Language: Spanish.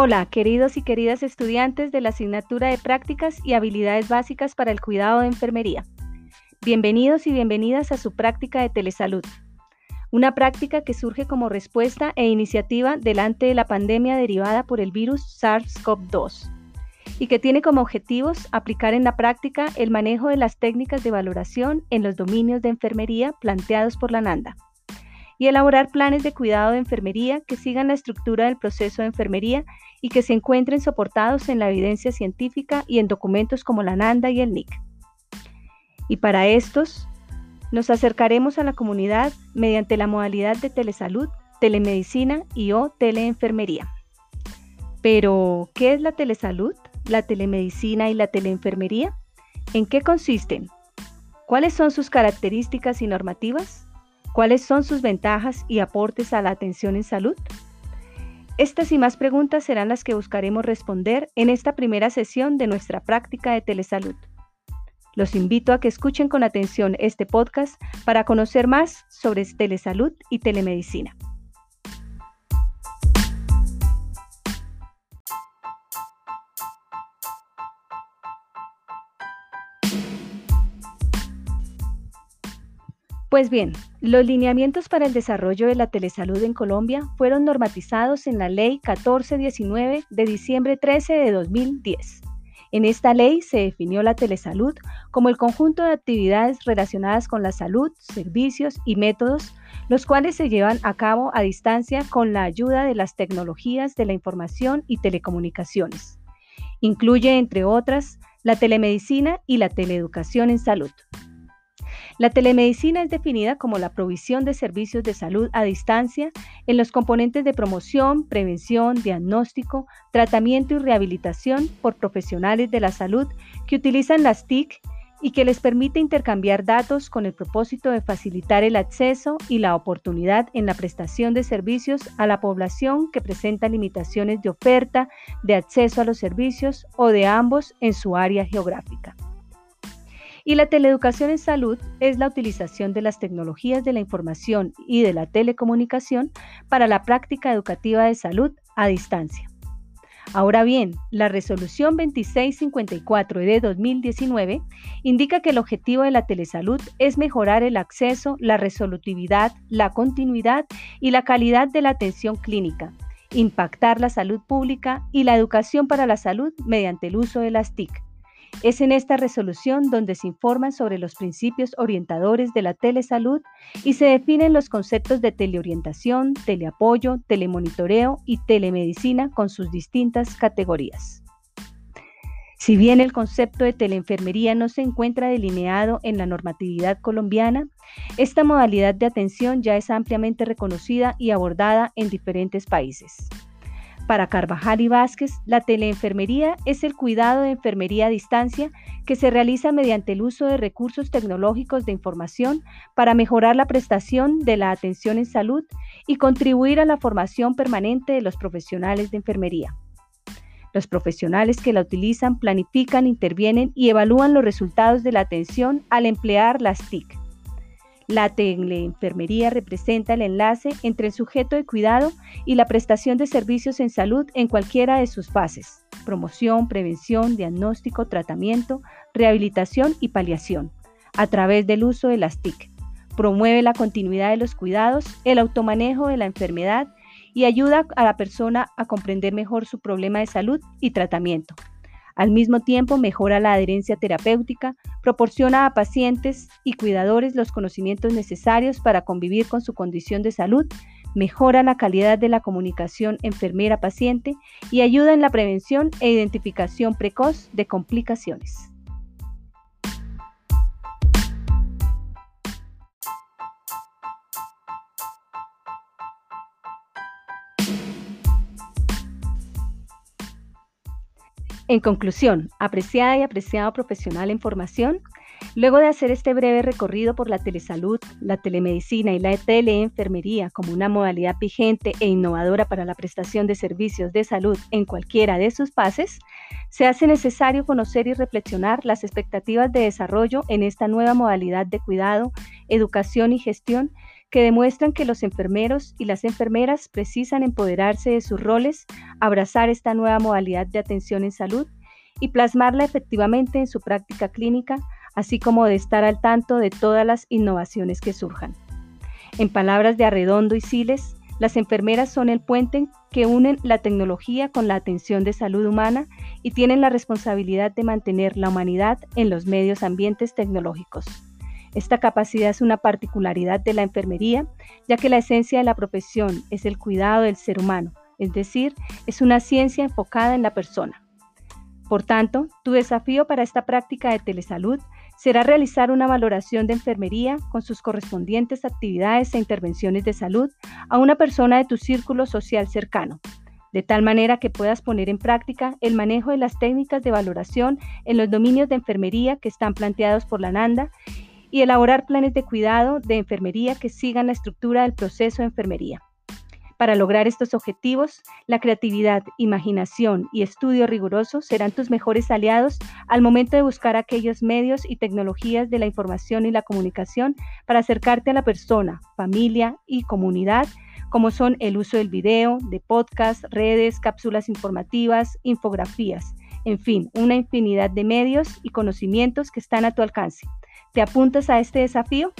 Hola, queridos y queridas estudiantes de la asignatura de prácticas y habilidades básicas para el cuidado de enfermería. Bienvenidos y bienvenidas a su práctica de telesalud. Una práctica que surge como respuesta e iniciativa delante de la pandemia derivada por el virus SARS-CoV-2 y que tiene como objetivos aplicar en la práctica el manejo de las técnicas de valoración en los dominios de enfermería planteados por la NANDA y elaborar planes de cuidado de enfermería que sigan la estructura del proceso de enfermería y que se encuentren soportados en la evidencia científica y en documentos como la NANDA y el NIC. Y para estos, nos acercaremos a la comunidad mediante la modalidad de telesalud, telemedicina y o teleenfermería. Pero, ¿qué es la telesalud, la telemedicina y la teleenfermería? ¿En qué consisten? ¿Cuáles son sus características y normativas? ¿Cuáles son sus ventajas y aportes a la atención en salud? Estas y más preguntas serán las que buscaremos responder en esta primera sesión de nuestra práctica de telesalud. Los invito a que escuchen con atención este podcast para conocer más sobre telesalud y telemedicina. Pues bien, los lineamientos para el desarrollo de la telesalud en Colombia fueron normatizados en la Ley 1419 de diciembre 13 de 2010. En esta ley se definió la telesalud como el conjunto de actividades relacionadas con la salud, servicios y métodos, los cuales se llevan a cabo a distancia con la ayuda de las tecnologías de la información y telecomunicaciones. Incluye, entre otras, la telemedicina y la teleeducación en salud. La telemedicina es definida como la provisión de servicios de salud a distancia en los componentes de promoción, prevención, diagnóstico, tratamiento y rehabilitación por profesionales de la salud que utilizan las TIC y que les permite intercambiar datos con el propósito de facilitar el acceso y la oportunidad en la prestación de servicios a la población que presenta limitaciones de oferta, de acceso a los servicios o de ambos en su área geográfica. Y la teleeducación en salud es la utilización de las tecnologías de la información y de la telecomunicación para la práctica educativa de salud a distancia. Ahora bien, la resolución 2654 de 2019 indica que el objetivo de la telesalud es mejorar el acceso, la resolutividad, la continuidad y la calidad de la atención clínica, impactar la salud pública y la educación para la salud mediante el uso de las TIC es en esta resolución donde se informan sobre los principios orientadores de la telesalud y se definen los conceptos de teleorientación, teleapoyo, telemonitoreo y telemedicina con sus distintas categorías. Si bien el concepto de teleenfermería no se encuentra delineado en la normatividad colombiana, esta modalidad de atención ya es ampliamente reconocida y abordada en diferentes países. Para Carvajal y Vázquez, la teleenfermería es el cuidado de enfermería a distancia que se realiza mediante el uso de recursos tecnológicos de información para mejorar la prestación de la atención en salud y contribuir a la formación permanente de los profesionales de enfermería. Los profesionales que la utilizan planifican, intervienen y evalúan los resultados de la atención al emplear las TIC la teleenfermería representa el enlace entre el sujeto de cuidado y la prestación de servicios en salud en cualquiera de sus fases, promoción, prevención, diagnóstico, tratamiento, rehabilitación y paliación, a través del uso de las TIC. Promueve la continuidad de los cuidados, el automanejo de la enfermedad y ayuda a la persona a comprender mejor su problema de salud y tratamiento. Al mismo tiempo, mejora la adherencia terapéutica, proporciona a pacientes y cuidadores los conocimientos necesarios para convivir con su condición de salud, mejora la calidad de la comunicación enfermera-paciente y ayuda en la prevención e identificación precoz de complicaciones. En conclusión, apreciada y apreciado profesional en formación, luego de hacer este breve recorrido por la telesalud, la telemedicina y la teleenfermería como una modalidad vigente e innovadora para la prestación de servicios de salud en cualquiera de sus fases, se hace necesario conocer y reflexionar las expectativas de desarrollo en esta nueva modalidad de cuidado, educación y gestión que demuestran que los enfermeros y las enfermeras precisan empoderarse de sus roles, abrazar esta nueva modalidad de atención en salud y plasmarla efectivamente en su práctica clínica, así como de estar al tanto de todas las innovaciones que surjan. En palabras de Arredondo y Siles, las enfermeras son el puente que unen la tecnología con la atención de salud humana y tienen la responsabilidad de mantener la humanidad en los medios ambientes tecnológicos. Esta capacidad es una particularidad de la enfermería, ya que la esencia de la profesión es el cuidado del ser humano, es decir, es una ciencia enfocada en la persona. Por tanto, tu desafío para esta práctica de telesalud será realizar una valoración de enfermería con sus correspondientes actividades e intervenciones de salud a una persona de tu círculo social cercano, de tal manera que puedas poner en práctica el manejo de las técnicas de valoración en los dominios de enfermería que están planteados por la NANDA y elaborar planes de cuidado de enfermería que sigan la estructura del proceso de enfermería. Para lograr estos objetivos, la creatividad, imaginación y estudio riguroso serán tus mejores aliados al momento de buscar aquellos medios y tecnologías de la información y la comunicación para acercarte a la persona, familia y comunidad, como son el uso del video, de podcast, redes, cápsulas informativas, infografías, en fin, una infinidad de medios y conocimientos que están a tu alcance. ¿Te apuntas a este desafío?